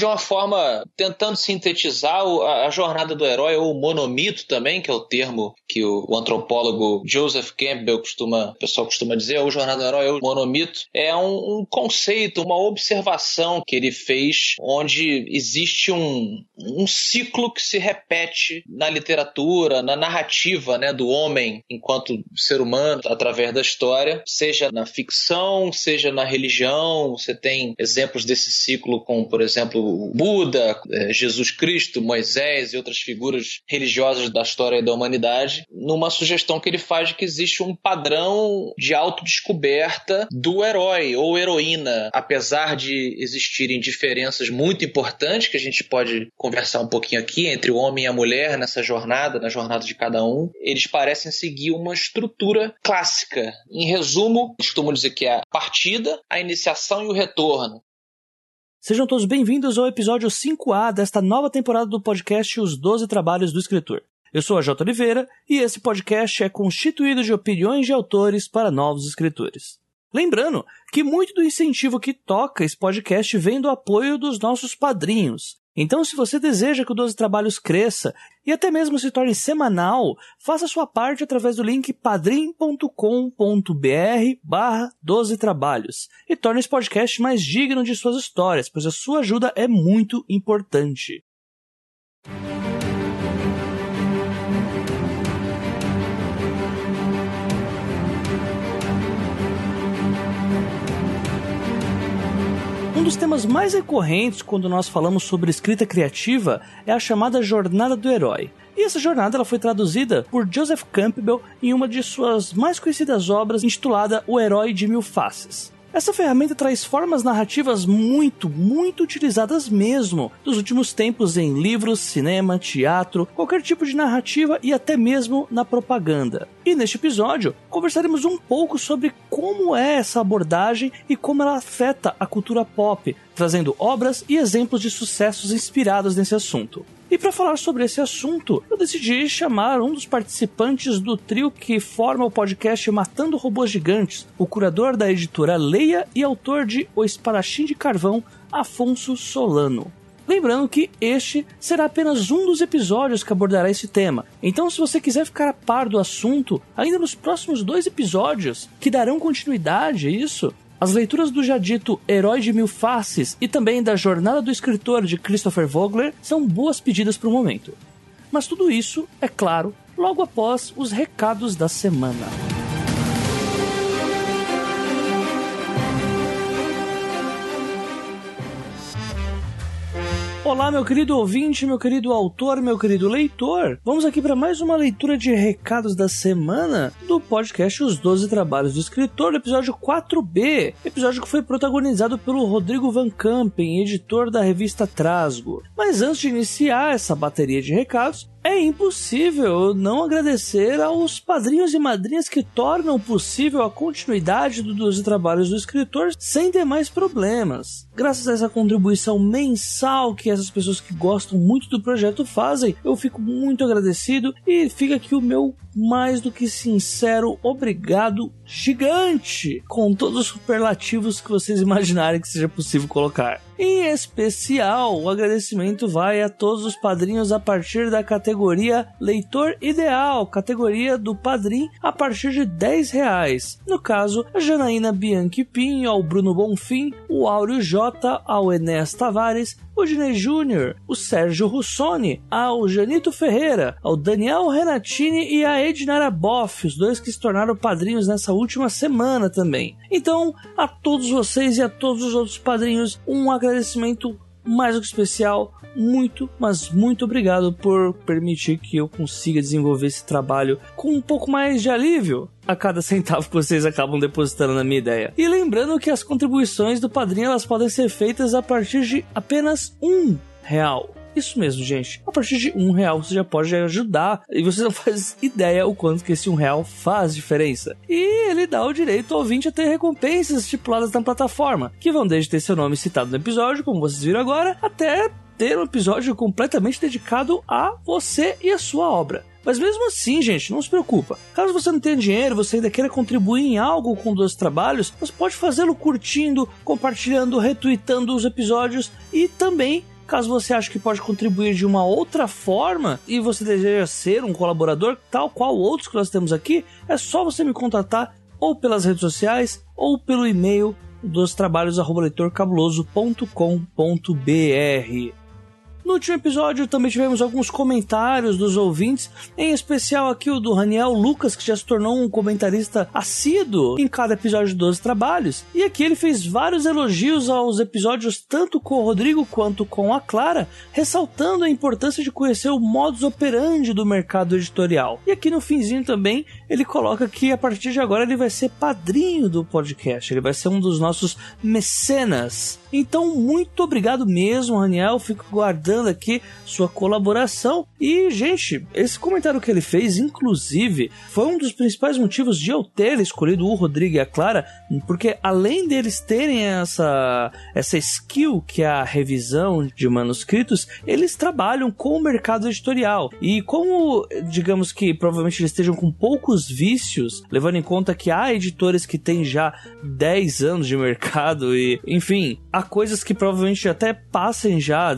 de uma forma tentando sintetizar a, jornada do herói, ou o monomito também, que é o termo que o, o antropólogo Joseph Campbell costuma, o pessoal costuma dizer, ou jornada do herói, ou monomito, é um, um conceito, uma observação que ele fez, onde existe um, um ciclo que se repete na literatura, na narrativa né, do homem enquanto ser humano, através da história, seja na ficção, seja na religião. Você tem exemplos desse ciclo com, por exemplo, Buda, é, Jesus Cristo, Moisés e outras figuras religiosas da história da humanidade, numa sugestão que ele faz de que existe um padrão de autodescoberta do herói ou heroína, apesar de existirem diferenças muito importantes que a gente pode conversar um pouquinho aqui entre o homem e a mulher nessa jornada, na jornada de cada um, eles parecem seguir uma estrutura clássica. Em resumo, costumo dizer que é a partida, a iniciação e o retorno. Sejam todos bem-vindos ao episódio 5A desta nova temporada do podcast Os Doze Trabalhos do Escritor. Eu sou a J. Oliveira e esse podcast é constituído de opiniões de autores para novos escritores. Lembrando que muito do incentivo que toca esse podcast vem do apoio dos nossos padrinhos, então, se você deseja que o 12 Trabalhos cresça e até mesmo se torne semanal, faça sua parte através do link padrim.com.br barra 12 Trabalhos e torne esse podcast mais digno de suas histórias, pois a sua ajuda é muito importante. Um dos temas mais recorrentes quando nós falamos sobre escrita criativa é a chamada jornada do herói. E essa jornada ela foi traduzida por Joseph Campbell em uma de suas mais conhecidas obras intitulada O Herói de Mil Faces. Essa ferramenta traz formas narrativas muito, muito utilizadas mesmo dos últimos tempos em livros, cinema, teatro, qualquer tipo de narrativa e até mesmo na propaganda. E neste episódio, conversaremos um pouco sobre como é essa abordagem e como ela afeta a cultura pop, trazendo obras e exemplos de sucessos inspirados nesse assunto. E para falar sobre esse assunto, eu decidi chamar um dos participantes do trio que forma o podcast Matando Robôs Gigantes, o curador da editora Leia e autor de O Espadachim de Carvão, Afonso Solano. Lembrando que este será apenas um dos episódios que abordará esse tema. Então, se você quiser ficar a par do assunto, ainda nos próximos dois episódios, que darão continuidade a isso, as leituras do já dito Herói de Mil Faces e também da Jornada do Escritor de Christopher Vogler são boas pedidas para o momento. Mas tudo isso, é claro, logo após os recados da semana. Olá, meu querido ouvinte, meu querido autor, meu querido leitor. Vamos aqui para mais uma leitura de recados da semana do podcast Os Doze Trabalhos do Escritor, episódio 4B. Episódio que foi protagonizado pelo Rodrigo Van Campen, editor da revista Trasgo. Mas antes de iniciar essa bateria de recados, é impossível não agradecer aos padrinhos e madrinhas que tornam possível a continuidade dos trabalhos do escritor sem demais problemas. Graças a essa contribuição mensal que essas pessoas que gostam muito do projeto fazem, eu fico muito agradecido e fica aqui o meu mais do que sincero obrigado gigante com todos os superlativos que vocês imaginarem que seja possível colocar. Em especial, o agradecimento vai a todos os padrinhos a partir da categoria Leitor Ideal, categoria do padrinho a partir de 10 reais. No caso, a Janaína Bianchi Pinho, ao Bruno Bonfim, o Áureo J, ao Enéas Tavares, o Júnior, o Sérgio Russoni, ao Janito Ferreira, ao Daniel Renatini e a Ednara Boff, os dois que se tornaram padrinhos nessa última semana também. Então, a todos vocês e a todos os outros padrinhos, um agradecimento mais do que especial. Muito, mas muito obrigado por permitir que eu consiga desenvolver esse trabalho com um pouco mais de alívio a cada centavo que vocês acabam depositando na minha ideia. E lembrando que as contribuições do padrinho elas podem ser feitas a partir de apenas um real. Isso mesmo, gente. A partir de um real você já pode ajudar e você não faz ideia o quanto que esse um real faz diferença. E ele dá o direito ao ouvinte a ter recompensas estipuladas na plataforma, que vão desde ter seu nome citado no episódio, como vocês viram agora, até ter um episódio completamente dedicado a você e a sua obra. Mas mesmo assim, gente, não se preocupa. Caso você não tenha dinheiro, você ainda queira contribuir em algo com dois trabalhos, você pode fazê-lo curtindo, compartilhando, retweetando os episódios e também Caso você ache que pode contribuir de uma outra forma e você deseja ser um colaborador, tal qual outros que nós temos aqui, é só você me contatar ou pelas redes sociais ou pelo e-mail dos trabalhos leitorcabuloso.com.br. No último episódio também tivemos alguns comentários dos ouvintes, em especial aqui o do Raniel Lucas, que já se tornou um comentarista assíduo em cada episódio dos trabalhos. E aqui ele fez vários elogios aos episódios tanto com o Rodrigo quanto com a Clara, ressaltando a importância de conhecer o modus operandi do mercado editorial. E aqui no finzinho também ele coloca que a partir de agora ele vai ser padrinho do podcast, ele vai ser um dos nossos mecenas. Então, muito obrigado mesmo, Raniel. Fico guardando aqui sua colaboração. E, gente, esse comentário que ele fez, inclusive, foi um dos principais motivos de eu ter escolhido o Rodrigo e a Clara, porque além deles terem essa, essa skill que é a revisão de manuscritos, eles trabalham com o mercado editorial. E como, digamos que provavelmente eles estejam com poucos vícios, levando em conta que há editores que têm já 10 anos de mercado e, enfim, há coisas que provavelmente até passem já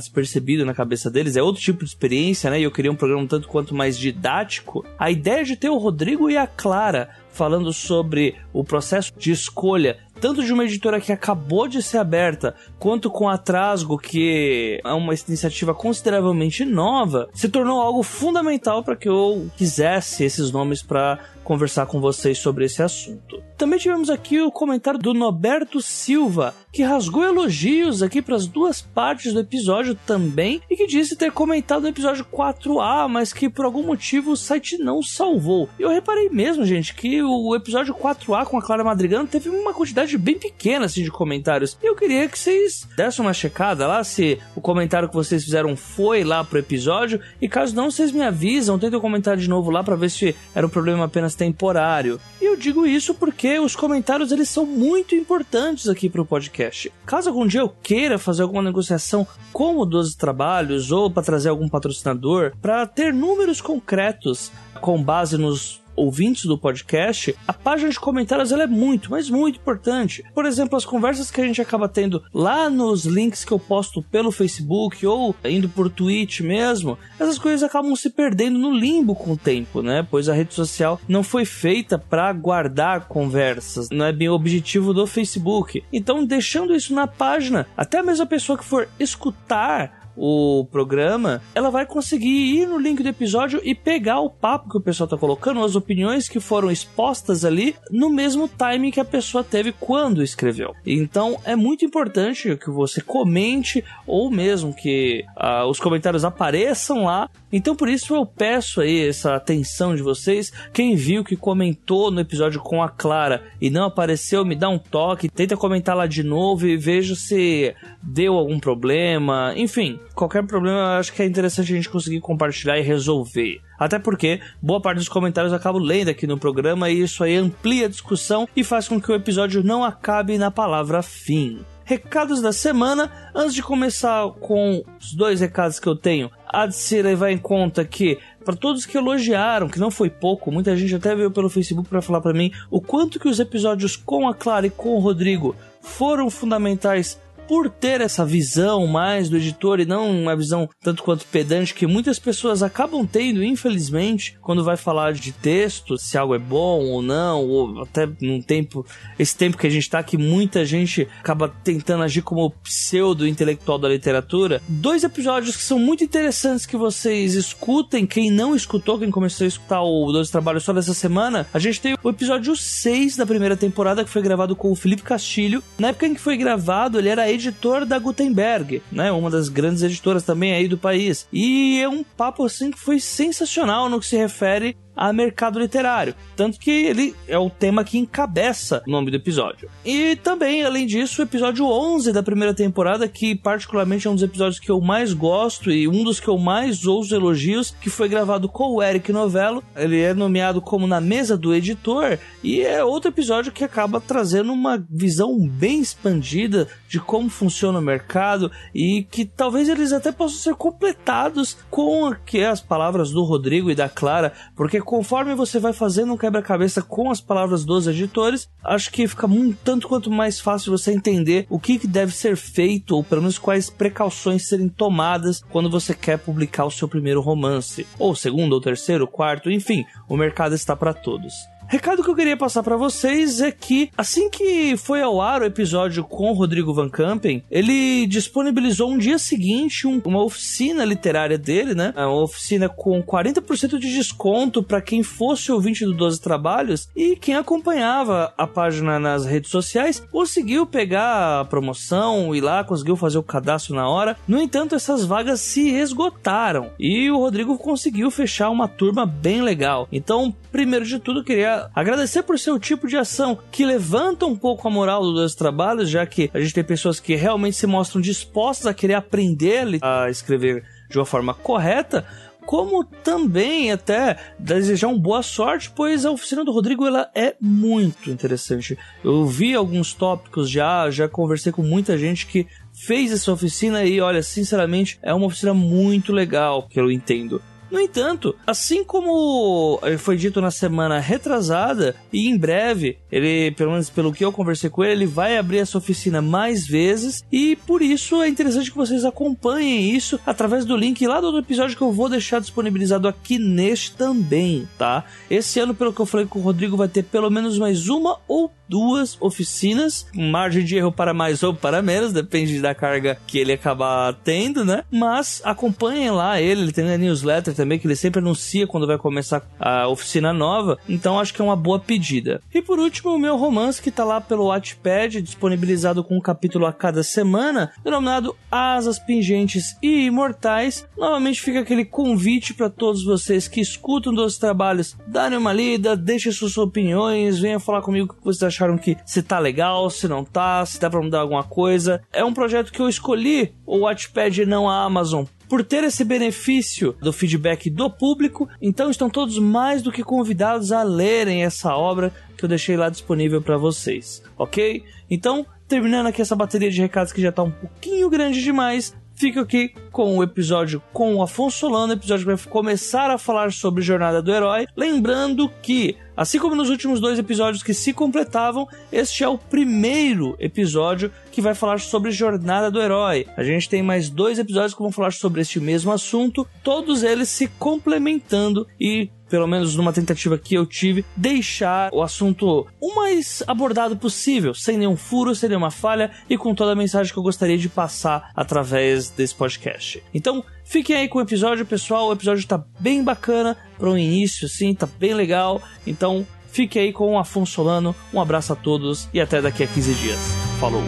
na cabeça deles, é outro tipo de experiência, né? E eu queria um programa um tanto quanto mais didático. A ideia de ter o Rodrigo e a Clara falando sobre o processo de escolha tanto de uma editora que acabou de ser aberta, quanto com a Trasgo, que é uma iniciativa consideravelmente nova, se tornou algo fundamental para que eu quisesse esses nomes para conversar com vocês sobre esse assunto. Também tivemos aqui o comentário do Noberto Silva, que rasgou elogios aqui para as duas partes do episódio também e que disse ter comentado o episódio 4A, mas que por algum motivo o site não salvou. Eu reparei mesmo, gente, que o episódio 4A com a Clara Madrigano teve uma quantidade bem pequena assim, de comentários. E eu queria que vocês dessem uma checada lá se o comentário que vocês fizeram foi lá pro episódio e caso não, vocês me avisam, tentem comentar de novo lá para ver se era um problema apenas temporário. E eu digo isso porque os comentários eles são muito importantes aqui para o podcast. Caso algum dia eu queira fazer alguma negociação com o 12 Trabalhos ou para trazer algum patrocinador, para ter números concretos com base nos ouvintes do podcast, a página de comentários ela é muito, mas muito importante. Por exemplo, as conversas que a gente acaba tendo lá nos links que eu posto pelo Facebook ou indo por Twitch mesmo, essas coisas acabam se perdendo no limbo com o tempo, né? Pois a rede social não foi feita para guardar conversas, não é bem o objetivo do Facebook. Então, deixando isso na página, até mesmo a pessoa que for escutar o programa, ela vai conseguir ir no link do episódio e pegar o papo que o pessoal tá colocando, as opiniões que foram expostas ali no mesmo time que a pessoa teve quando escreveu. Então é muito importante que você comente ou mesmo que uh, os comentários apareçam lá. Então por isso eu peço aí essa atenção de vocês. Quem viu que comentou no episódio com a Clara e não apareceu, me dá um toque, tenta comentar lá de novo e veja se deu algum problema. Enfim, qualquer problema acho que é interessante a gente conseguir compartilhar e resolver. Até porque boa parte dos comentários eu acabo lendo aqui no programa e isso aí amplia a discussão e faz com que o episódio não acabe na palavra fim. Recados da semana. Antes de começar com os dois recados que eu tenho, há de se levar em conta que para todos que elogiaram, que não foi pouco, muita gente até veio pelo Facebook para falar para mim o quanto que os episódios com a Clara e com o Rodrigo foram fundamentais por ter essa visão mais do editor e não uma visão tanto quanto pedante que muitas pessoas acabam tendo, infelizmente, quando vai falar de texto, se algo é bom ou não, ou até num tempo, esse tempo que a gente tá que muita gente acaba tentando agir como pseudo intelectual da literatura. Dois episódios que são muito interessantes que vocês escutem, quem não escutou, quem começou a escutar o Dois Trabalhos só dessa semana, a gente tem o episódio 6 da primeira temporada que foi gravado com o Felipe Castilho. Na época em que foi gravado, ele era editor da Gutenberg, né? Uma das grandes editoras também aí do país. E é um papo assim que foi sensacional no que se refere a mercado literário. Tanto que ele é o tema que encabeça o nome do episódio. E também, além disso, o episódio 11 da primeira temporada, que particularmente é um dos episódios que eu mais gosto e um dos que eu mais ouço elogios, que foi gravado com o Eric Novello. Ele é nomeado como Na Mesa do Editor e é outro episódio que acaba trazendo uma visão bem expandida de como funciona o mercado e que talvez eles até possam ser completados com as palavras do Rodrigo e da Clara, porque conforme você vai fazendo um quebra-cabeça com as palavras dos editores, acho que fica um tanto quanto mais fácil você entender o que deve ser feito ou pelo menos quais precauções serem tomadas quando você quer publicar o seu primeiro romance, ou segundo, ou terceiro, quarto, enfim, o mercado está para todos. Recado que eu queria passar para vocês é que assim que foi ao ar o episódio com o Rodrigo Van Campen, ele disponibilizou um dia seguinte um, uma oficina literária dele, né? Uma oficina com 40% de desconto para quem fosse ouvinte do 12 Trabalhos e quem acompanhava a página nas redes sociais conseguiu pegar a promoção e lá conseguiu fazer o cadastro na hora. No entanto, essas vagas se esgotaram e o Rodrigo conseguiu fechar uma turma bem legal. Então, primeiro de tudo, queria agradecer por ser o tipo de ação que levanta um pouco a moral dos trabalhos, já que a gente tem pessoas que realmente se mostram dispostas a querer aprender a escrever de uma forma correta, como também até desejar uma boa sorte, pois a oficina do Rodrigo ela é muito interessante. Eu vi alguns tópicos já, já conversei com muita gente que fez essa oficina e olha, sinceramente, é uma oficina muito legal, que eu entendo. No entanto, assim como foi dito na semana retrasada, e em breve, ele, pelo menos pelo que eu conversei com ele, ele vai abrir essa oficina mais vezes, e por isso é interessante que vocês acompanhem isso através do link lá do episódio que eu vou deixar disponibilizado aqui neste também, tá? Esse ano, pelo que eu falei com o Rodrigo, vai ter pelo menos mais uma ou duas oficinas, margem de erro para mais ou para menos, depende da carga que ele acabar tendo, né? Mas acompanhem lá ele, ele tem a newsletter também que ele sempre anuncia quando vai começar a oficina nova, então acho que é uma boa pedida. E por último, o meu romance que tá lá pelo Wattpad, disponibilizado com um capítulo a cada semana, denominado Asas Pingentes e Imortais. Novamente fica aquele convite para todos vocês que escutam dos trabalhos, darem uma lida, deixem suas opiniões, venham falar comigo o que vocês acharam acharam que se tá legal, se não tá, se dá pra mudar alguma coisa. É um projeto que eu escolhi, o Watchpad e não a Amazon, por ter esse benefício do feedback do público, então estão todos mais do que convidados a lerem essa obra que eu deixei lá disponível para vocês, ok? Então, terminando aqui essa bateria de recados que já tá um pouquinho grande demais, fico aqui com o episódio com o Afonso Solano, episódio que vai começar a falar sobre Jornada do Herói. Lembrando que, assim como nos últimos dois episódios que se completavam, este é o primeiro episódio que vai falar sobre Jornada do Herói. A gente tem mais dois episódios que vão falar sobre este mesmo assunto, todos eles se complementando e pelo menos numa tentativa que eu tive, deixar o assunto o mais abordado possível, sem nenhum furo, sem nenhuma falha e com toda a mensagem que eu gostaria de passar através desse podcast. Então, fiquem aí com o episódio, pessoal. O episódio tá bem bacana para um início, assim, tá bem legal. Então, fique aí com o Afonso Solano. Um abraço a todos e até daqui a 15 dias. Falou!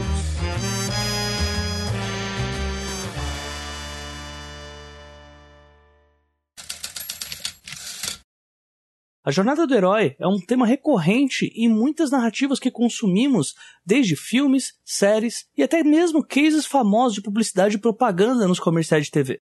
A jornada do herói é um tema recorrente em muitas narrativas que consumimos, desde filmes, séries e até mesmo cases famosos de publicidade e propaganda nos comerciais de TV.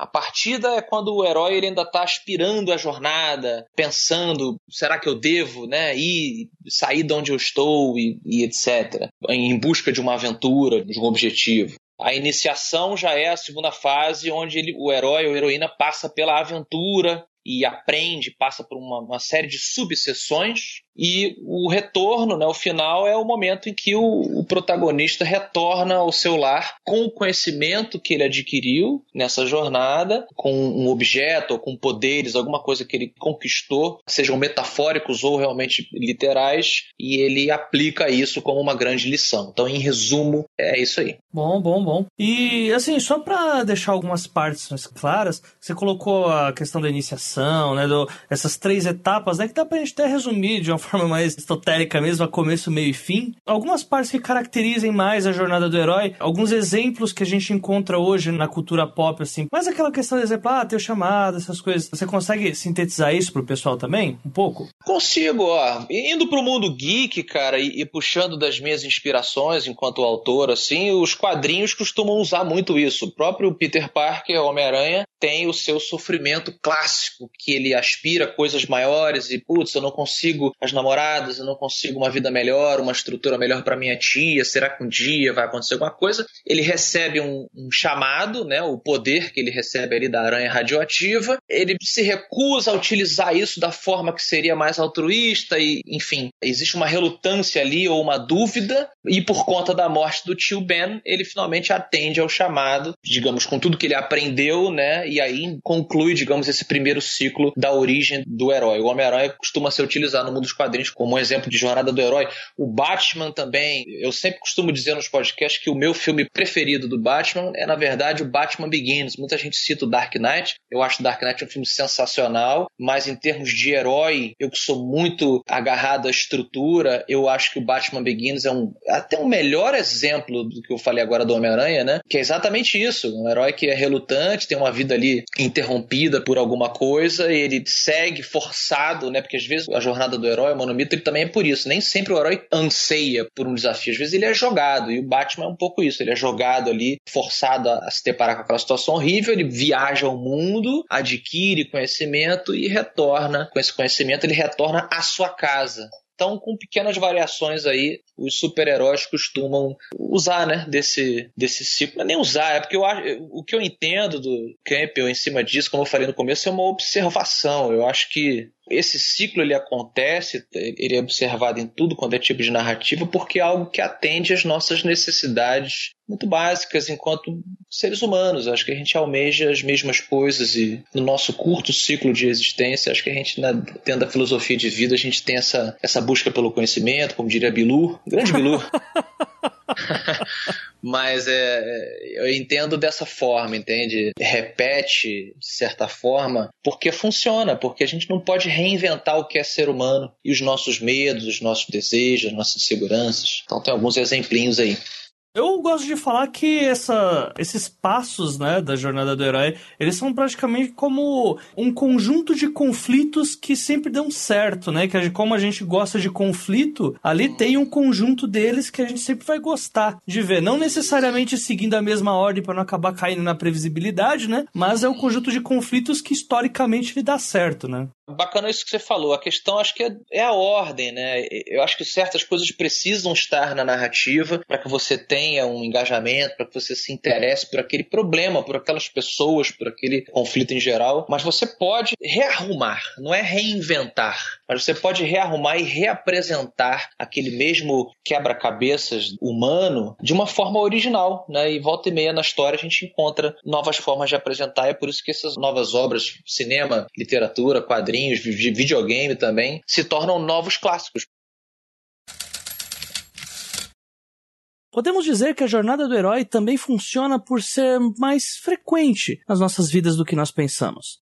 A partida é quando o herói ele ainda está aspirando a jornada, pensando, será que eu devo, né, ir, sair de onde eu estou e, e etc, em busca de uma aventura, de um objetivo. A iniciação já é a segunda fase, onde ele, o herói ou heroína passa pela aventura e aprende, passa por uma, uma série de subseções e o retorno, né, o final, é o momento em que o, o, protagonista retorna ao seu lar com o conhecimento que ele adquiriu nessa jornada, com um objeto ou com poderes, alguma coisa que ele conquistou, sejam metafóricos ou realmente literais, e ele aplica isso como uma grande lição. Então, em resumo, é isso aí. Bom, bom, bom. E assim, só para deixar algumas partes mais claras, você colocou a questão da iniciação né? Do, essas três etapas, né? Que dá pra gente até resumir de uma forma mais esotérica mesmo, a começo, meio e fim. Algumas partes que caracterizem mais a jornada do herói, alguns exemplos que a gente encontra hoje na cultura pop, assim. Mas aquela questão, de exemplo, ah, teu chamado, essas coisas. Você consegue sintetizar isso pro pessoal também? Um pouco? Consigo, ó. Indo pro mundo geek, cara, e, e puxando das minhas inspirações enquanto autor, assim, os quadrinhos costumam usar muito isso. O próprio Peter Parker, Homem-Aranha, tem o seu sofrimento clássico, que ele aspira coisas maiores e, putz, eu não consigo as namoradas, eu não consigo uma vida melhor, uma estrutura melhor para minha tia, será que um dia vai acontecer alguma coisa? Ele recebe um, um, chamado, né, o poder que ele recebe ali da aranha radioativa, ele se recusa a utilizar isso da forma que seria mais altruísta e, enfim, existe uma relutância ali ou uma dúvida e por conta da morte do tio Ben, ele finalmente atende ao chamado, digamos, com tudo que ele aprendeu, né, e aí conclui, digamos, esse primeiro ciclo da origem do herói. O Homem-Aranha costuma ser utilizado no mundo dos quadrinhos como um exemplo de jornada do herói. O Batman também, eu sempre costumo dizer nos podcasts que o meu filme preferido do Batman é, na verdade, o Batman Begins. Muita gente cita o Dark Knight. Eu acho o Dark Knight um filme sensacional, mas em termos de herói, eu que sou muito agarrado à estrutura, eu acho que o Batman Begins é um até um melhor exemplo do que eu falei agora do Homem-Aranha, né? Que é exatamente isso. Um herói que é relutante, tem uma vida ali interrompida por alguma coisa, ele segue forçado, né? Porque às vezes a jornada do herói, o monomito, ele também é por isso. Nem sempre o herói anseia por um desafio, às vezes ele é jogado, e o Batman é um pouco isso, ele é jogado ali, forçado a se deparar com aquela situação horrível, ele viaja ao mundo, adquire conhecimento e retorna, com esse conhecimento ele retorna à sua casa. Então, com pequenas variações aí, os super-heróis costumam usar, né, desse, desse ciclo. Não é nem usar, é porque eu o que eu entendo do Campbell em cima disso, como eu falei no começo, é uma observação. Eu acho que esse ciclo ele acontece, ele é observado em tudo quanto é tipo de narrativa, porque é algo que atende às nossas necessidades muito básicas enquanto seres humanos. Acho que a gente almeja as mesmas coisas e no nosso curto ciclo de existência, acho que a gente, tendo a filosofia de vida, a gente tem essa, essa busca pelo conhecimento, como diria Bilu, grande Bilu. Mas é, eu entendo dessa forma, entende? Repete, de certa forma, porque funciona, porque a gente não pode reinventar o que é ser humano e os nossos medos, os nossos desejos, as nossas inseguranças. Então tem alguns exemplinhos aí. Eu gosto de falar que essa, esses passos né, da jornada do herói, eles são praticamente como um conjunto de conflitos que sempre dão certo, né? Que como a gente gosta de conflito, ali tem um conjunto deles que a gente sempre vai gostar de ver. Não necessariamente seguindo a mesma ordem para não acabar caindo na previsibilidade, né? Mas é um conjunto de conflitos que historicamente ele dá certo, né? Bacana isso que você falou. A questão acho que é, é a ordem, né? Eu acho que certas coisas precisam estar na narrativa para que você tenha um engajamento, para que você se interesse por aquele problema, por aquelas pessoas, por aquele conflito em geral. Mas você pode rearrumar, não é reinventar, mas você pode rearrumar e reapresentar aquele mesmo quebra-cabeças humano de uma forma original, né? E volta e meia na história a gente encontra novas formas de apresentar. E é por isso que essas novas obras, cinema, literatura, quadrinhos quadrinhos, de videogame também, se tornam novos clássicos. Podemos dizer que a jornada do herói também funciona por ser mais frequente nas nossas vidas do que nós pensamos.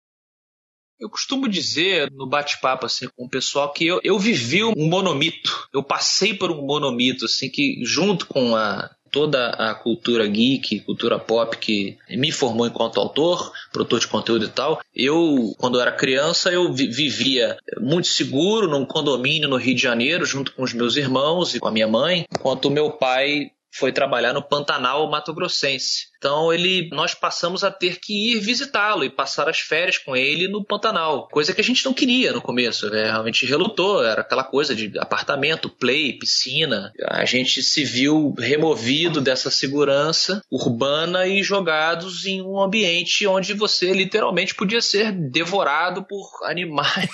Eu costumo dizer no bate-papo assim com o pessoal que eu, eu vivi um monomito. Eu passei por um monomito assim que junto com a toda a cultura geek, cultura pop que me formou enquanto autor, produtor de conteúdo e tal. Eu, quando era criança, eu vivia muito seguro num condomínio no Rio de Janeiro, junto com os meus irmãos e com a minha mãe, enquanto meu pai foi trabalhar no Pantanal Mato Grossense. Então ele, nós passamos a ter que ir visitá-lo e passar as férias com ele no Pantanal, coisa que a gente não queria no começo, né? realmente relutou, era aquela coisa de apartamento, play, piscina. A gente se viu removido dessa segurança urbana e jogados em um ambiente onde você literalmente podia ser devorado por animais.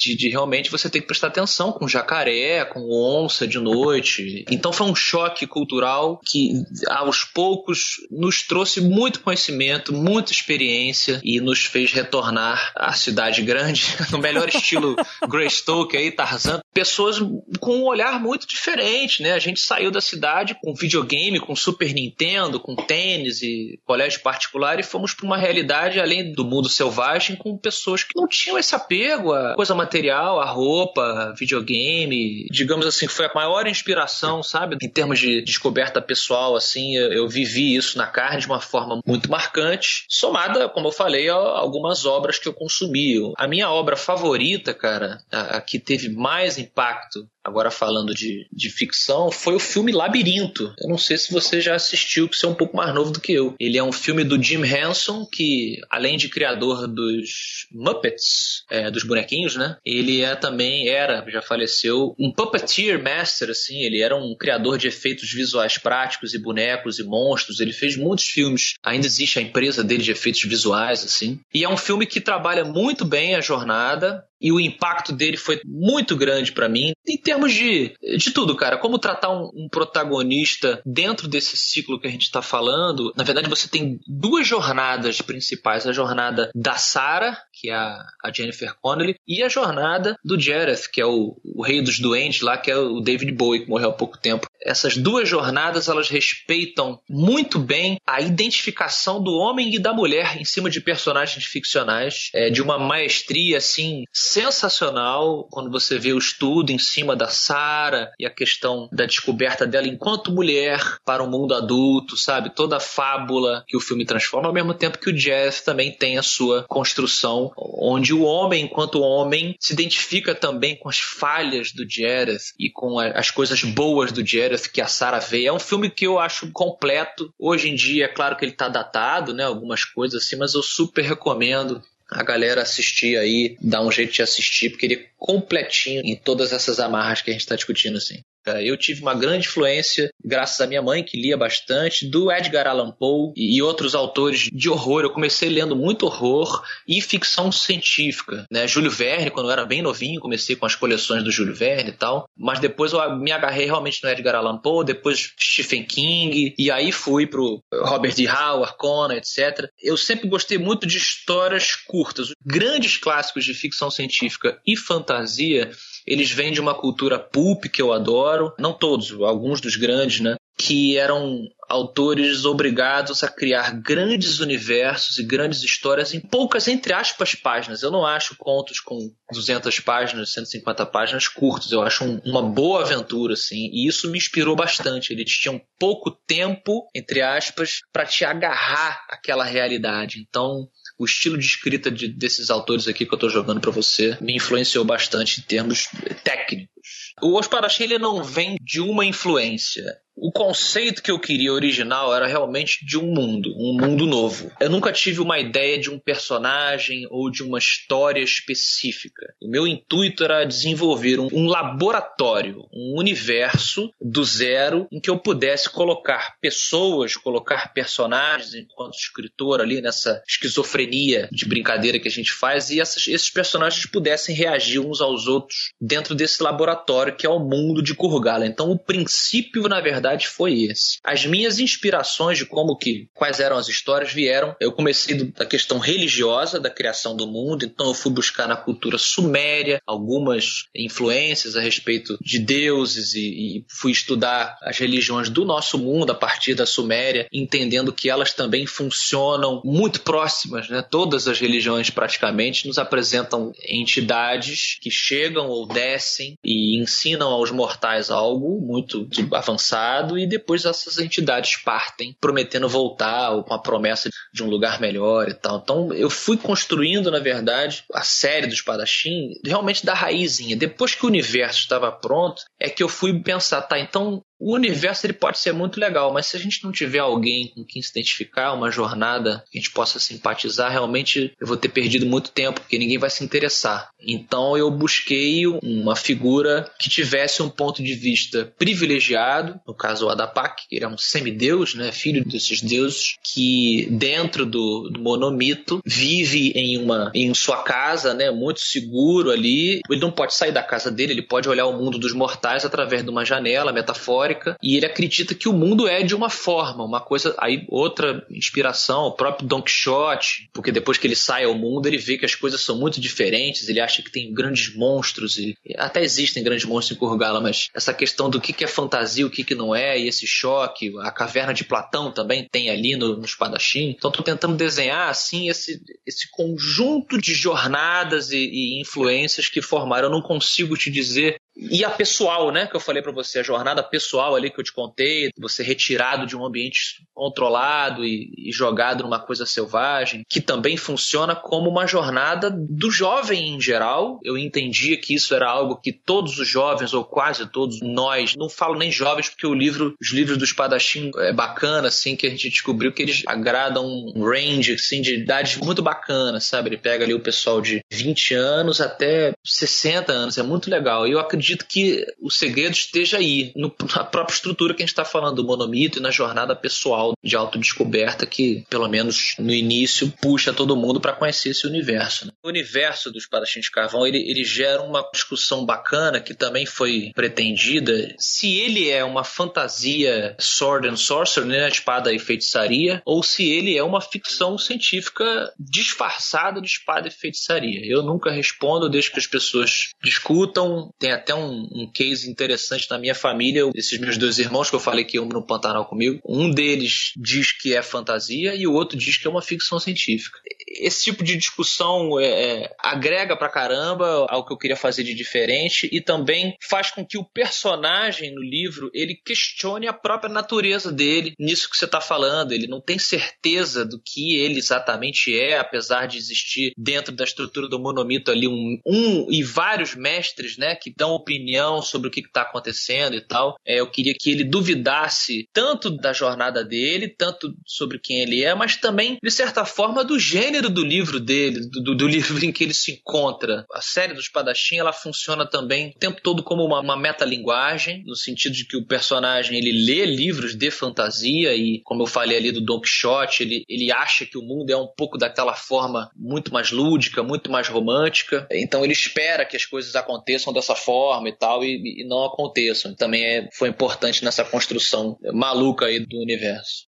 De, de, realmente você ter que prestar atenção com jacaré, com onça de noite. Então foi um choque cultural que aos poucos nos trouxe muito conhecimento, muita experiência e nos fez retornar à cidade grande no melhor estilo Greystoke aí, Tarzan. pessoas com um olhar muito diferente, né? A gente saiu da cidade com videogame, com Super Nintendo, com tênis e colégio particular e fomos para uma realidade além do mundo selvagem com pessoas que não tinham esse apego a coisa material, a roupa, videogame. Digamos assim, foi a maior inspiração, sabe? Em termos de descoberta pessoal, assim, eu, eu vivi isso na carne de uma forma muito marcante, somada, como eu falei, a algumas obras que eu consumi. A minha obra favorita, cara, a, a que teve mais impacto agora falando de, de ficção, foi o filme Labirinto. Eu não sei se você já assistiu, que você é um pouco mais novo do que eu. Ele é um filme do Jim Henson, que além de criador dos Muppets, é, dos bonequinhos, né? Ele é também, era, já faleceu, um puppeteer master, assim. Ele era um criador de efeitos visuais práticos e bonecos e monstros. Ele fez muitos filmes. Ainda existe a empresa dele de efeitos visuais, assim. E é um filme que trabalha muito bem a jornada, e o impacto dele foi muito grande para mim em termos de, de tudo, cara. Como tratar um, um protagonista dentro desse ciclo que a gente está falando. Na verdade, você tem duas jornadas principais: a jornada da Sarah, que é a, Jennifer Connelly, e a jornada do Jareth, que é o, o rei dos doentes lá, que é o David Bowie, que morreu há pouco tempo. Essas duas jornadas elas respeitam muito bem a identificação do homem e da mulher em cima de personagens ficcionais, é, de uma maestria assim sensacional quando você vê o estudo em cima da Sarah e a questão da descoberta dela enquanto mulher para o mundo adulto, sabe? Toda a fábula que o filme transforma, ao mesmo tempo que o Jeff também tem a sua construção, onde o homem, enquanto homem, se identifica também com as falhas do Jareth e com as coisas boas do Jareth que a Sarah vê. É um filme que eu acho completo. Hoje em dia, é claro que ele está datado, né? Algumas coisas assim, mas eu super recomendo a galera assistir aí, dar um jeito de assistir, porque ele é completinho em todas essas amarras que a gente está discutindo assim. Eu tive uma grande influência, graças à minha mãe, que lia bastante, do Edgar Allan Poe e outros autores de horror. Eu comecei lendo muito horror e ficção científica. Né? Júlio Verne, quando eu era bem novinho, comecei com as coleções do Júlio Verne e tal. Mas depois eu me agarrei realmente no Edgar Allan Poe, depois Stephen King, e aí fui pro Robert D. Howard, Conan, etc. Eu sempre gostei muito de histórias curtas. Grandes clássicos de ficção científica e fantasia eles vêm de uma cultura pulp que eu adoro, não todos, alguns dos grandes, né? Que eram autores obrigados a criar grandes universos e grandes histórias em poucas, entre aspas, páginas. Eu não acho contos com 200 páginas, 150 páginas curtos. Eu acho um, uma boa aventura, assim. E isso me inspirou bastante. Eles tinham pouco tempo, entre aspas, para te agarrar àquela realidade. Então, o estilo de escrita de, desses autores aqui que eu estou jogando para você me influenciou bastante em termos técnicos. O Osparashi ele não vem de uma influência, o conceito que eu queria original era realmente de um mundo, um mundo novo. Eu nunca tive uma ideia de um personagem ou de uma história específica. O meu intuito era desenvolver um, um laboratório, um universo do zero em que eu pudesse colocar pessoas, colocar personagens enquanto escritor ali nessa esquizofrenia de brincadeira que a gente faz e essas, esses personagens pudessem reagir uns aos outros dentro desse laboratório que é o mundo de Kurgala. Então o princípio, na verdade, verdade foi esse. As minhas inspirações de como que quais eram as histórias vieram. Eu comecei da questão religiosa da criação do mundo, então eu fui buscar na cultura suméria algumas influências a respeito de deuses e, e fui estudar as religiões do nosso mundo a partir da Suméria, entendendo que elas também funcionam muito próximas, né? Todas as religiões praticamente nos apresentam entidades que chegam ou descem e ensinam aos mortais algo muito avançado e depois essas entidades partem prometendo voltar ou com a promessa de um lugar melhor e tal. Então eu fui construindo, na verdade, a série do Espadachim realmente da raizinha. Depois que o universo estava pronto, é que eu fui pensar, tá, então o universo ele pode ser muito legal, mas se a gente não tiver alguém com quem se identificar, uma jornada que a gente possa simpatizar, realmente eu vou ter perdido muito tempo, porque ninguém vai se interessar. Então eu busquei uma figura que tivesse um ponto de vista privilegiado, no caso o Adapak, que ele é um semideus, né, filho desses deuses, que dentro do, do monomito vive em uma em sua casa, né, muito seguro ali. Ele não pode sair da casa dele, ele pode olhar o mundo dos mortais através de uma janela metafórica histórica e ele acredita que o mundo é de uma forma, uma coisa. Aí, outra inspiração, o próprio Don Quixote, porque depois que ele sai ao mundo, ele vê que as coisas são muito diferentes, ele acha que tem grandes monstros, e até existem grandes monstros em Kurgala, mas essa questão do que é fantasia, o que não é, e esse choque, a caverna de Platão também tem ali no, no espadachim. Então, estou tentando desenhar assim esse, esse conjunto de jornadas e, e influências que formaram. Eu não consigo te dizer e a pessoal, né, que eu falei para você, a jornada pessoal ali que eu te contei, você retirado de um ambiente controlado e, e, jogado numa coisa selvagem, que também funciona como uma jornada do jovem em geral. Eu entendia que isso era algo que todos os jovens, ou quase todos nós, não falo nem jovens, porque o livro, os livros do espadachim é bacana, assim, que a gente descobriu que eles agradam um range, assim, de idades muito bacana, sabe? Ele pega ali o pessoal de 20 anos até 60 anos, é muito legal. E eu acredito acredito que o segredo esteja aí, no, na própria estrutura que a gente está falando, do monomito e na jornada pessoal de autodescoberta que, pelo menos no início, puxa todo mundo para conhecer esse universo. Né? O universo dos Espadachim de Carvão, ele, ele gera uma discussão bacana que também foi pretendida, se ele é uma fantasia sword and sorcery, né, espada e feitiçaria, ou se ele é uma ficção científica disfarçada de espada e feitiçaria. Eu nunca respondo, desde que as pessoas discutam, tem até um, um case interessante na minha família. Esses meus dois irmãos que eu falei que iam no Pantanal comigo, um deles diz que é fantasia e o outro diz que é uma ficção científica. Esse tipo de discussão é, é, agrega pra caramba ao que eu queria fazer de diferente e também faz com que o personagem no livro ele questione a própria natureza dele nisso que você está falando. Ele não tem certeza do que ele exatamente é, apesar de existir dentro da estrutura do monomito ali um, um e vários mestres, né, que dão opinião sobre o que está acontecendo e tal. É, eu queria que ele duvidasse tanto da jornada dele, tanto sobre quem ele é, mas também, de certa forma, do gênero do livro dele, do, do livro em que ele se encontra. A série do Espadachim, ela funciona também o tempo todo como uma, uma metalinguagem, no sentido de que o personagem ele lê livros de fantasia e, como eu falei ali do Don Quixote, ele, ele acha que o mundo é um pouco daquela forma muito mais lúdica, muito mais romântica. Então ele espera que as coisas aconteçam dessa forma forma e tal, e, e não aconteçam. Também é, foi importante nessa construção maluca aí do universo.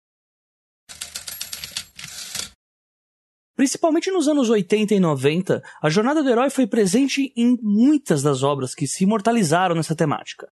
Principalmente nos anos 80 e 90, a jornada do herói foi presente em muitas das obras que se imortalizaram nessa temática.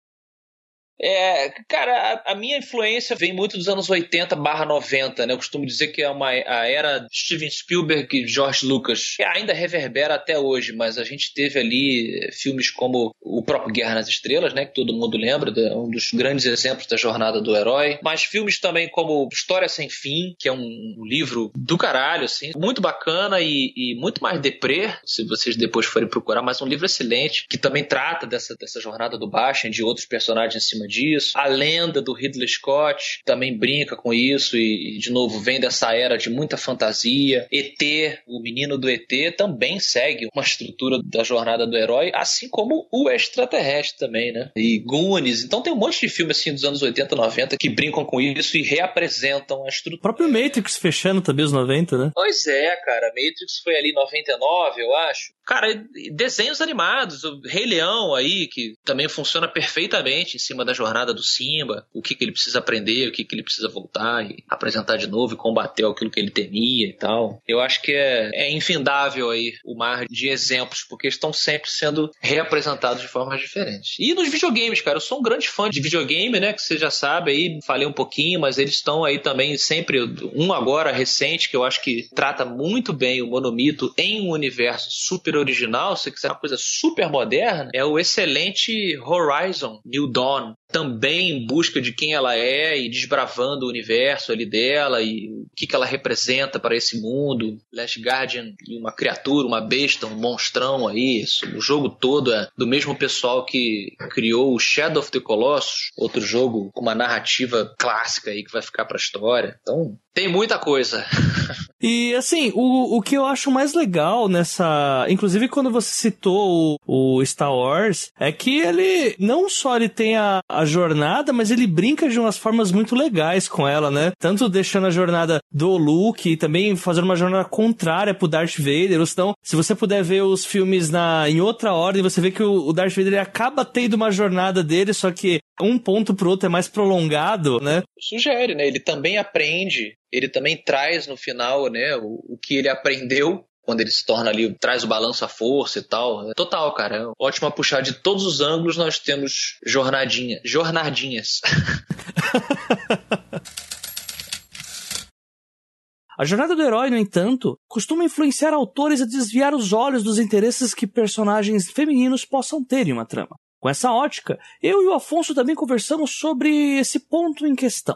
É, cara, a, a, minha influência vem muito dos anos 80 barra 90, né? Eu costumo dizer que é uma a era Steven Spielberg e George Lucas, que ainda reverbera até hoje, mas a gente teve ali filmes como o próprio Guerra nas Estrelas, né? Que todo mundo lembra, um dos grandes exemplos da jornada do herói. Mas filmes também como História Sem Fim, que é um, um livro do caralho, assim, muito bacana e, e, muito mais deprê, se vocês depois forem procurar, mas um livro excelente, que também trata dessa, dessa jornada do Bastian, de outros personagens em cima disso. A lenda do Ridley Scott também brinca com isso e, de novo, vem dessa era de muita fantasia. ET, o menino do ET, também segue uma estrutura da jornada do herói, assim como o extraterrestre também, né? E Goonies. Então tem um monte de filmes assim dos anos 80, 90 que brincam com isso e reapresentam a estrutura. O próprio Matrix fechando também os 90, né? Pois é, cara. Matrix foi ali 99, eu acho. Cara, desenhos animados, o Rei Leão aí, que também funciona perfeitamente em cima da jornada do Simba, o que, que ele precisa aprender, o que, que ele precisa voltar e apresentar de novo e combater aquilo que ele temia e tal. Eu acho que é, é infindável aí o mar de exemplos, porque estão sempre sendo reapresentados de formas diferentes. E nos videogames, cara, eu sou um grande fã de videogame, né, que você já sabe aí, falei um pouquinho, mas eles estão aí também sempre, um agora recente, que eu acho que trata muito bem o monomito em um universo super original, se quiser uma coisa super moderna, é o excelente Horizon New Dawn, também em busca de quem ela é e desbravando o universo ali dela e o que, que ela representa para esse mundo. Last Guardian uma criatura, uma besta, um monstrão aí. Isso, o jogo todo é do mesmo pessoal que criou o Shadow of the Colossus, outro jogo com uma narrativa clássica aí que vai ficar para a história. Então, tem muita coisa. E assim, o, o que eu acho mais legal nessa. Inclusive, quando você citou o, o Star Wars, é que ele não só ele tem a, a jornada, mas ele brinca de umas formas muito legais com ela, né? Tanto deixando a jornada do Luke e também fazendo uma jornada contrária pro Darth Vader. Ou senão, se você puder ver os filmes na, em outra ordem, você vê que o, o Darth Vader acaba tendo uma jornada dele, só que um ponto pro outro é mais prolongado, né? Sugere, né? Ele também aprende, ele também traz no final, né, o, o que ele aprendeu quando ele se torna ali, traz o balanço à força e tal. É total, cara. É ótimo a puxar de todos os ângulos, nós temos jornadinha, jornadinhas. A jornada do herói, no entanto, costuma influenciar autores a desviar os olhos dos interesses que personagens femininos possam ter em uma trama. Com essa ótica, eu e o Afonso também conversamos sobre esse ponto em questão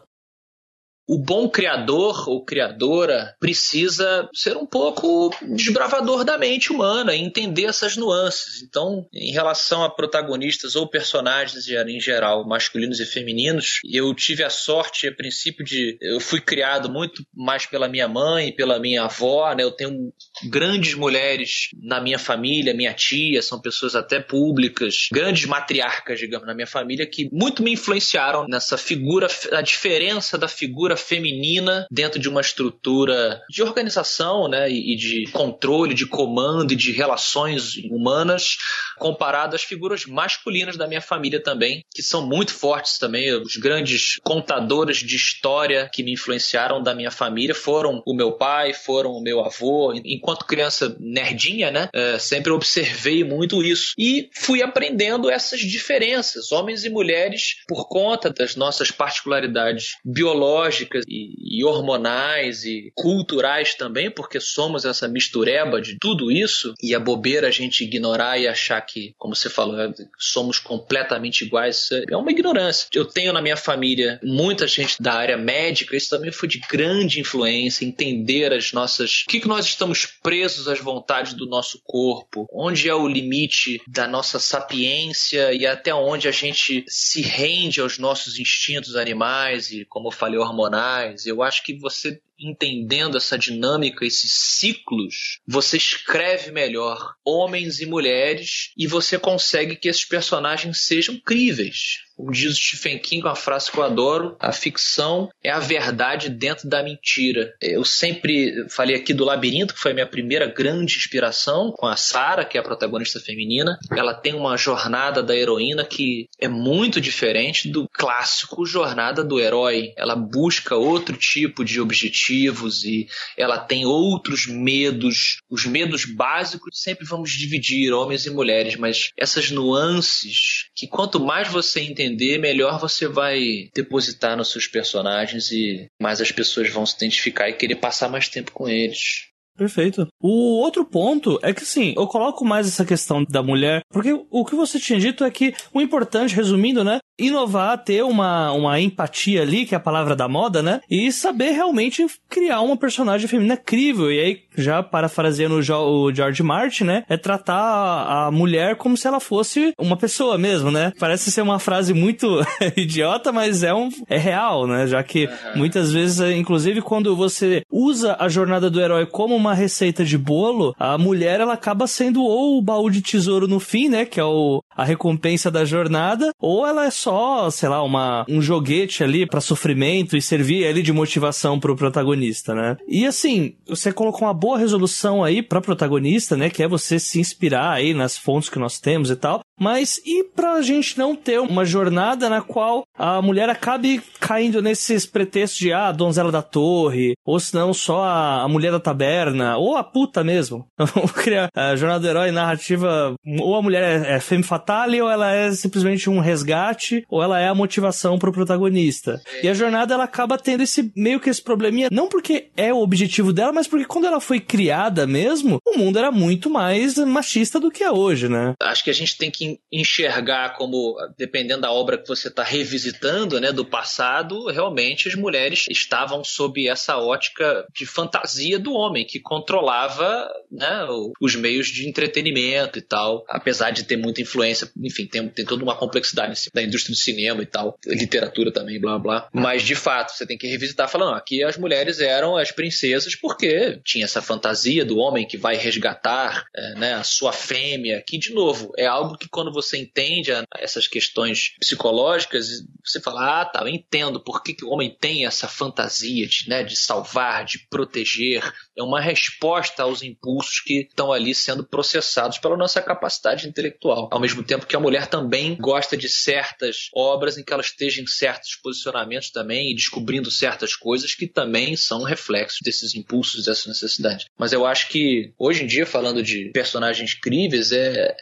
o bom criador ou criadora precisa ser um pouco desbravador da mente humana e entender essas nuances. Então, em relação a protagonistas ou personagens em geral, masculinos e femininos, eu tive a sorte, a princípio, de. Eu fui criado muito mais pela minha mãe, pela minha avó, né? Eu tenho grandes mulheres na minha família, minha tia, são pessoas até públicas, grandes matriarcas, digamos, na minha família, que muito me influenciaram nessa figura, a diferença da figura figura feminina dentro de uma estrutura de organização né, e de controle, de comando e de relações humanas, comparado às figuras masculinas da minha família também, que são muito fortes também. Os grandes contadores de história que me influenciaram da minha família foram o meu pai, foram o meu avô. Enquanto criança nerdinha, né, é, sempre observei muito isso e fui aprendendo essas diferenças, homens e mulheres, por conta das nossas particularidades biológicas e, e hormonais e culturais também, porque somos essa mistureba de tudo isso, e a bobeira a gente ignorar e achar que, como você falou, é, somos completamente iguais, é uma ignorância. Eu tenho na minha família muita gente da área médica, isso também foi de grande influência, entender as nossas. O que, que nós estamos presos às vontades do nosso corpo, onde é o limite da nossa sapiência e até onde a gente se rende aos nossos instintos animais e, como eu falei, hormonais eu acho que você entendendo essa dinâmica, esses ciclos, você escreve melhor homens e mulheres e você consegue que esses personagens sejam críveis. Como diz o Stephen King, uma frase que eu adoro: a ficção é a verdade dentro da mentira. Eu sempre falei aqui do Labirinto, que foi a minha primeira grande inspiração, com a Sarah, que é a protagonista feminina. Ela tem uma jornada da heroína que é muito diferente do clássico jornada do herói. Ela busca outro tipo de objetivos e ela tem outros medos. Os medos básicos sempre vamos dividir homens e mulheres, mas essas nuances que quanto mais você entender entender, melhor você vai depositar nos seus personagens e mais as pessoas vão se identificar e querer passar mais tempo com eles. Perfeito. O outro ponto é que, assim, eu coloco mais essa questão da mulher, porque o que você tinha dito é que o importante, resumindo, né, inovar, ter uma, uma empatia ali, que é a palavra da moda, né? E saber realmente criar uma personagem feminina crível. E aí, já parafraseando o George Martin, né? É tratar a, mulher como se ela fosse uma pessoa mesmo, né? Parece ser uma frase muito idiota, mas é, um, é real, né? Já que muitas vezes, inclusive, quando você usa a jornada do herói como uma receita de bolo, a mulher ela acaba sendo ou o baú de tesouro no fim, né? Que é o, a recompensa da jornada, ou ela é só, sei lá, uma, um joguete ali para sofrimento e servir ele de motivação pro protagonista, né? E assim, você colocou uma boa resolução aí pra protagonista, né? Que é você se inspirar aí nas fontes que nós temos e tal. Mas e pra gente não ter uma jornada na qual a mulher acabe caindo nesses pretextos de ah, a donzela da torre, ou se não só a, a, mulher da taberna, ou a puta mesmo. Vamos criar a jornada do herói narrativa, ou a mulher é, é femme fatale, ou ela é simplesmente um resgate, ou ela é a motivação pro protagonista. E a jornada ela acaba tendo esse meio que esse probleminha, não porque é o objetivo dela, mas porque quando ela foi criada mesmo, o mundo era muito mais machista do que é hoje, né? Acho que a gente tem que enxergar como, dependendo da obra que você está revisitando, né, do passado, realmente as mulheres estavam sob essa ótica de fantasia do homem, que controlava né, os meios de entretenimento e tal, apesar de ter muita influência, enfim, tem, tem toda uma complexidade da indústria do cinema e tal, literatura também, blá blá. Mas de fato, você tem que revisitar falando, aqui as mulheres eram as princesas porque tinha essa fantasia do homem que vai resgatar é, né, a sua fêmea, que de novo é algo que quando você entende essas questões psicológicas, você fala, ah, tá, eu entendo por que, que o homem tem essa fantasia de, né, de salvar, de proteger. É uma resposta aos impulsos que estão ali sendo processados pela nossa capacidade intelectual. Ao mesmo tempo que a mulher também gosta de certas obras em que ela esteja em certos posicionamentos também e descobrindo certas coisas que também são reflexos desses impulsos, dessa necessidade. Mas eu acho que hoje em dia, falando de personagens críveis, é,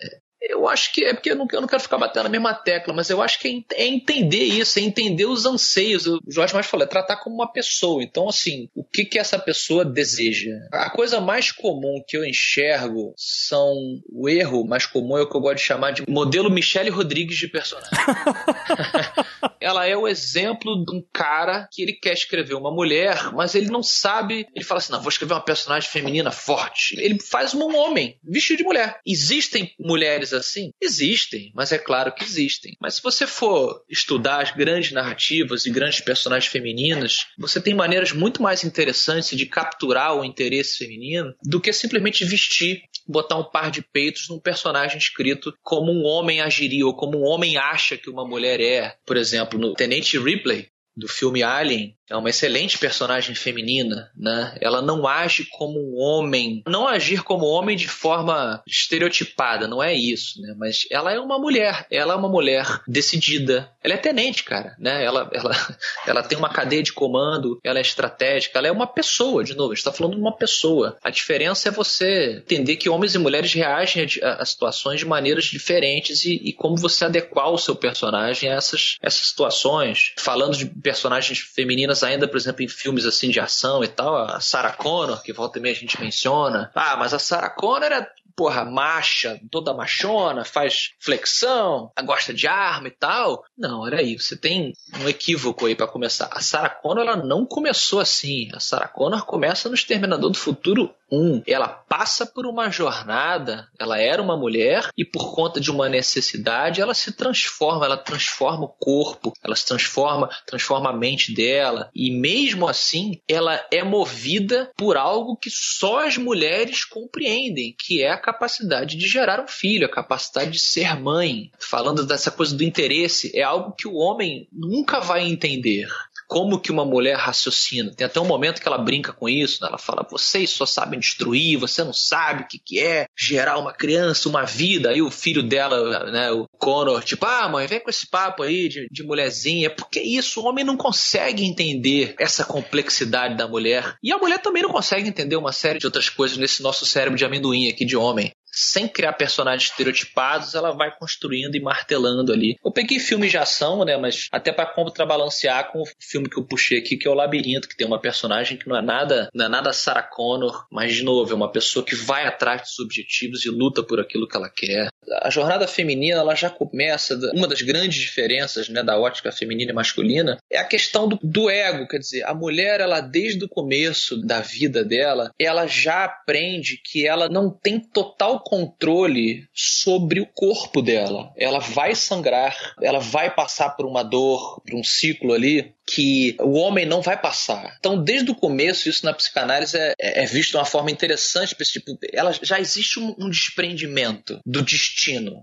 eu acho que é porque eu não, eu não, quero ficar batendo na mesma tecla, mas eu acho que é, é, entender isso, é entender os anseios. O Jorge mais falou, é tratar como uma pessoa. Então, assim, o que, que essa pessoa deseja? A coisa mais comum que eu enxergo são. O erro mais comum é o que eu gosto de chamar de modelo Michele Rodrigues de personagem. Ela é o exemplo de um cara que ele quer escrever uma mulher, mas ele não sabe. Ele fala assim: não, vou escrever uma personagem feminina forte. Ele faz um homem vestido de mulher. Existem mulheres assim? Existem, mas é claro que existem. Mas se você for estudar as grandes narrativas e grandes personagens femininas, você tem maneiras muito mais interessantes de capturar o interesse feminino do que simplesmente vestir, botar um par de peitos num personagem escrito como um homem agiria ou como um homem acha que uma mulher é. Por exemplo, no Tenente Ripley, do filme Alien, é uma excelente personagem feminina, né? Ela não age como um homem, não agir como homem de forma estereotipada, não é isso, né? Mas ela é uma mulher, ela é uma mulher decidida. Ela é tenente, cara, né? Ela, ela, ela tem uma cadeia de comando, ela é estratégica, ela é uma pessoa, de novo, está falando de uma pessoa. A diferença é você entender que homens e mulheres reagem a, a situações de maneiras diferentes e, e, como você adequar o seu personagem a essas, essas situações. Falando de personagens femininas ainda, por exemplo, em filmes assim de ação e tal, a Sarah Connor, que volta e meia a gente menciona. Ah, mas a Sarah Connor era porra, macha, toda machona, faz flexão, gosta de arma e tal. Não, era aí, você tem um equívoco aí para começar. A Sarah Connor ela não começou assim. A Sarah Connor começa no Exterminador do Futuro 1. Ela passa por uma jornada, ela era uma mulher e por conta de uma necessidade, ela se transforma, ela transforma o corpo, ela se transforma, transforma a mente dela e mesmo assim, ela é movida por algo que só as mulheres compreendem, que é a capacidade de gerar um filho, a capacidade de ser mãe. Falando dessa coisa do interesse, é algo que o homem nunca vai entender como que uma mulher raciocina. Tem até um momento que ela brinca com isso, né? ela fala: vocês só sabem destruir, você não sabe o que, que é gerar uma criança, uma vida. Aí o filho dela, né, o Connor, tipo, ah, mãe, vem com esse papo aí de, de mulherzinha. Porque isso, o homem não consegue entender essa complexidade da mulher. E a mulher também não consegue entender uma série de outras coisas nesse nosso cérebro de amendoim aqui de homem sem criar personagens estereotipados, ela vai construindo e martelando ali. Eu peguei filmes de ação, né, mas até para contrabalancear com o filme que eu puxei aqui, que é o Labirinto, que tem uma personagem que não é nada, não é nada Sarah Connor, mas de novo, é uma pessoa que vai atrás dos objetivos e luta por aquilo que ela quer. A jornada feminina, ela já começa, uma das grandes diferenças, né, da ótica feminina e masculina, é a questão do, do ego, quer dizer, a mulher, ela desde o começo da vida dela, ela já aprende que ela não tem total controle sobre o corpo dela. Ela vai sangrar, ela vai passar por uma dor, por um ciclo ali que o homem não vai passar. Então, desde o começo, isso na psicanálise é, é visto de uma forma interessante. Tipo, ela já existe um, um, desprendimento do destino,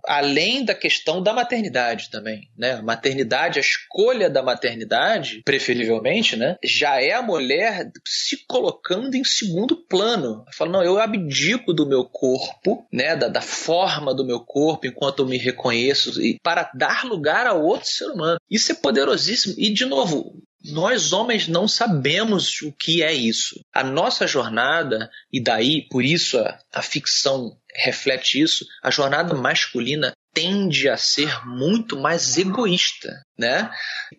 além da questão da maternidade também, né? A maternidade, a escolha da maternidade, preferivelmente, né? Já é a mulher se colocando em segundo plano. Fala, não, eu abdico do meu corpo, né? Da, da forma do meu corpo enquanto eu me reconheço e para dar lugar a outro ser humano. Isso é poderosíssimo. E, de novo, nós homens não sabemos o que é isso. A nossa jornada, e daí por isso a, a ficção reflete isso, a jornada masculina tende a ser muito mais egoísta. Né?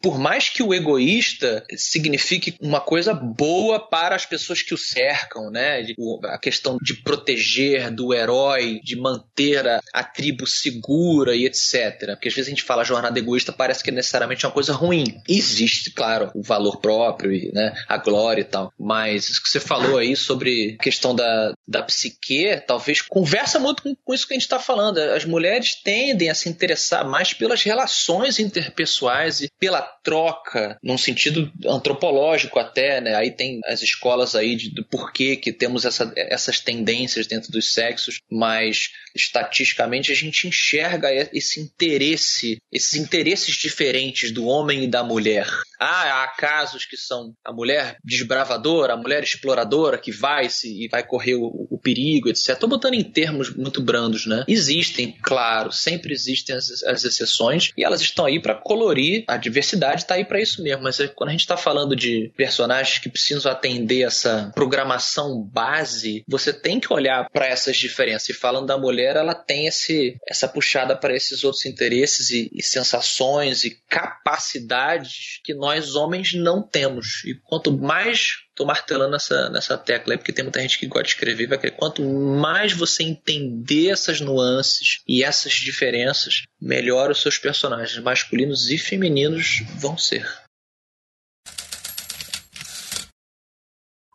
Por mais que o egoísta signifique uma coisa boa para as pessoas que o cercam, né? A questão de proteger do herói, de manter a, a tribo segura e etc. Porque às vezes a gente fala jornada egoísta, parece que necessariamente é uma coisa ruim. Existe, claro, o valor próprio né, a glória e tal. Mas isso que você falou aí sobre a questão da, da psique, talvez conversa muito com, com isso que a gente está falando. As mulheres tendem a se interessar mais pelas relações interpessoais e pela troca, num sentido antropológico até, né? Aí tem as escolas aí de, do porquê que temos essa, essas tendências dentro dos sexos, mas estatisticamente a gente enxerga esse interesse, esses interesses diferentes do homem e da mulher. Ah, há casos que são a mulher desbravadora, a mulher exploradora que vai se e vai correr o, o perigo, etc. Estou botando em termos muito brandos, né? Existem, claro, sempre existem as, as exceções e elas estão aí para colorir a diversidade, está aí para isso mesmo. Mas é, quando a gente está falando de personagens que precisam atender essa programação base, você tem que olhar para essas diferenças. E falando da mulher, ela tem esse, essa puxada para esses outros interesses e, e sensações e capacidades que nós homens não temos. E quanto mais tô martelando nessa, nessa tecla aí, porque tem muita gente que gosta de escrever, vai querer. Quanto mais você entender essas nuances e essas diferenças, melhor os seus personagens masculinos e femininos vão ser.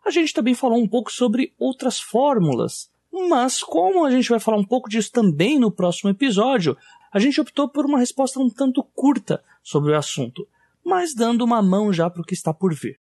A gente também falou um pouco sobre outras fórmulas, mas como a gente vai falar um pouco disso também no próximo episódio, a gente optou por uma resposta um tanto curta sobre o assunto, mas dando uma mão já para o que está por vir.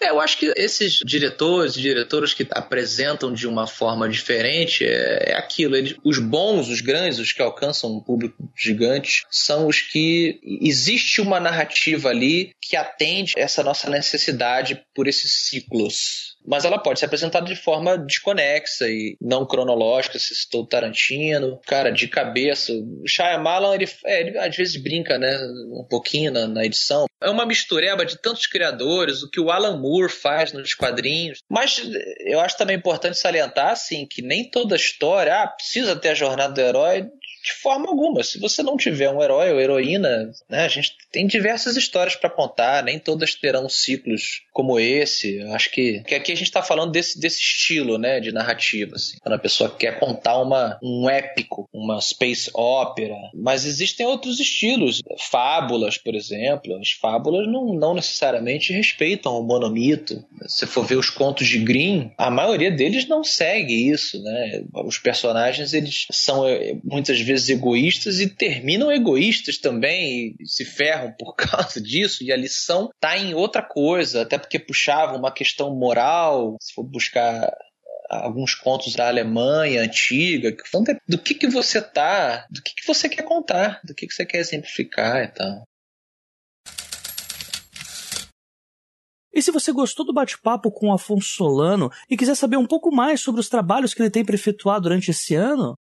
É, eu acho que esses diretores e diretoras que apresentam de uma forma diferente é, é aquilo. Eles, os bons, os grandes, os que alcançam um público gigante, são os que existe uma narrativa ali que atende essa nossa necessidade por esses ciclos mas ela pode ser apresentada de forma desconexa e não cronológica. Se citou Tarantino, cara, de cabeça. O Shyamalan, ele, é, ele às vezes brinca, né, um pouquinho na, na, edição. É uma mistureba de tantos criadores, o que o Alan Moore faz nos quadrinhos. Mas eu acho também importante salientar, assim, que nem toda história, ah, precisa ter a jornada do herói de forma alguma. Se você não tiver um herói ou heroína, né, a gente tem diversas histórias para contar, nem todas terão ciclos como esse. Acho que, que aqui a gente está falando desse, desse estilo né, de narrativa. Assim, quando a pessoa quer contar uma, um épico, uma space opera. Mas existem outros estilos. Fábulas, por exemplo. As fábulas não, não necessariamente respeitam o monomito. Se for ver os contos de Grimm, a maioria deles não segue isso. Né? Os personagens eles são eh, muitas vezes egoístas e terminam egoístas também e se ferram por causa disso. E a lição tá em outra coisa, até porque puxava uma questão moral, se for buscar alguns contos da Alemanha antiga, do que, que você tá, do que, que você quer contar, do que, que você quer exemplificar e tal. E se você gostou do bate-papo com Afonso Solano e quiser saber um pouco mais sobre os trabalhos que ele tem efetuado durante esse ano,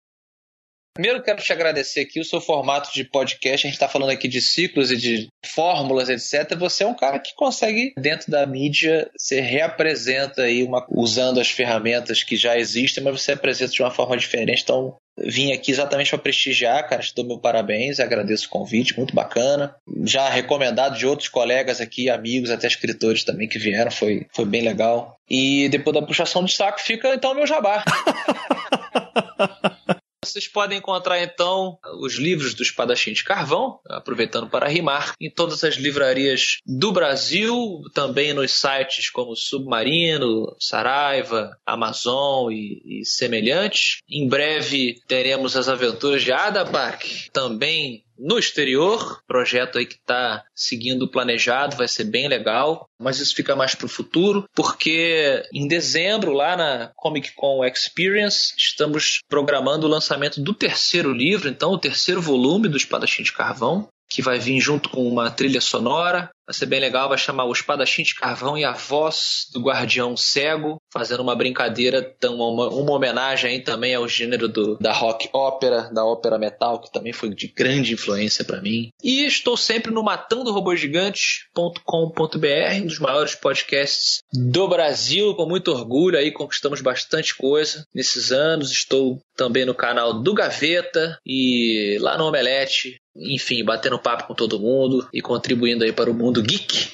Primeiro, quero te agradecer aqui o seu formato de podcast. A gente está falando aqui de ciclos e de fórmulas, etc. Você é um cara que consegue, dentro da mídia, você reapresenta aí uma, usando as ferramentas que já existem, mas você apresenta de uma forma diferente. Então, vim aqui exatamente para prestigiar, cara. Te dou meu parabéns, agradeço o convite, muito bacana. Já recomendado de outros colegas aqui, amigos, até escritores também que vieram, foi, foi bem legal. E depois da puxação de saco fica então o meu jabá. Vocês podem encontrar então os livros do Espadachim de Carvão, aproveitando para rimar, em todas as livrarias do Brasil, também nos sites como Submarino, Saraiva, Amazon e, e semelhantes. Em breve teremos as aventuras de Adabac, também no exterior, projeto aí que está seguindo o planejado, vai ser bem legal, mas isso fica mais para o futuro, porque em dezembro, lá na Comic Con Experience, estamos programando o lançamento do terceiro livro, então o terceiro volume do Espadachim de Carvão, que vai vir junto com uma trilha sonora. Vai ser bem legal, vai chamar o Espadachim de Carvão e a Voz do Guardião Cego, fazendo uma brincadeira, uma, uma homenagem aí também ao gênero do, da rock ópera, da ópera metal, que também foi de grande influência para mim. E estou sempre no matandorobogigantes.com.br, um dos maiores podcasts do Brasil, com muito orgulho aí, conquistamos bastante coisa nesses anos. Estou também no canal do Gaveta e lá no Omelete enfim, batendo papo com todo mundo e contribuindo aí para o mundo geek.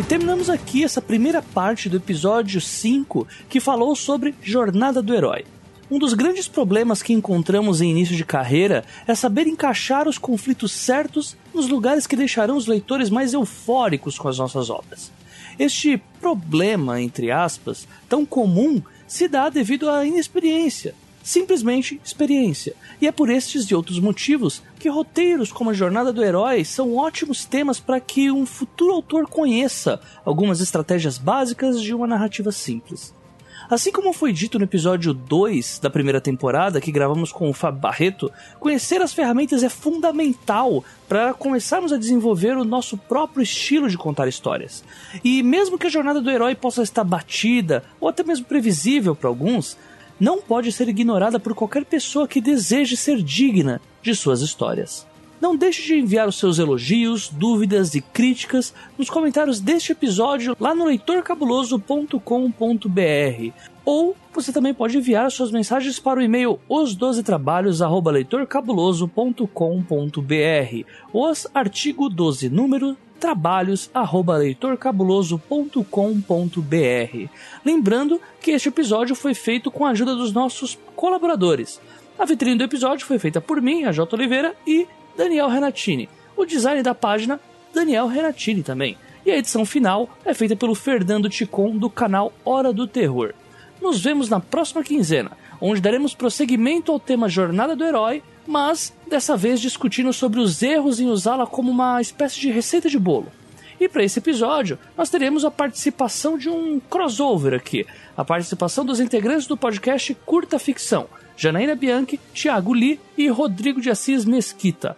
E terminamos aqui essa primeira parte do episódio 5 que falou sobre Jornada do Herói. Um dos grandes problemas que encontramos em início de carreira é saber encaixar os conflitos certos nos lugares que deixarão os leitores mais eufóricos com as nossas obras. Este problema, entre aspas, tão comum se dá devido à inexperiência, simplesmente experiência. E é por estes e outros motivos que roteiros como a Jornada do Herói são ótimos temas para que um futuro autor conheça algumas estratégias básicas de uma narrativa simples. Assim como foi dito no episódio 2 da primeira temporada, que gravamos com o Fábio Barreto, conhecer as ferramentas é fundamental para começarmos a desenvolver o nosso próprio estilo de contar histórias. E mesmo que a jornada do herói possa estar batida ou até mesmo previsível para alguns, não pode ser ignorada por qualquer pessoa que deseje ser digna de suas histórias. Não deixe de enviar os seus elogios, dúvidas e críticas nos comentários deste episódio lá no leitorcabuloso.com.br. Ou você também pode enviar suas mensagens para o e-mail os12trabalhos@leitorcabuloso.com.br. Os artigo 12 número trabalhos@leitorcabuloso.com.br. Lembrando que este episódio foi feito com a ajuda dos nossos colaboradores. A vitrine do episódio foi feita por mim, a J. Oliveira, e Daniel Renatini. O design da página, Daniel Renatini também. E a edição final é feita pelo Fernando Ticon do canal Hora do Terror. Nos vemos na próxima quinzena, onde daremos prosseguimento ao tema Jornada do Herói, mas dessa vez discutindo sobre os erros em usá-la como uma espécie de receita de bolo. E para esse episódio, nós teremos a participação de um crossover aqui, a participação dos integrantes do podcast Curta Ficção, Janaína Bianchi, Thiago Lee e Rodrigo de Assis Mesquita.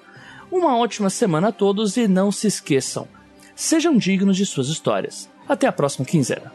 Uma ótima semana a todos e não se esqueçam, sejam dignos de suas histórias. Até a próxima quinzena.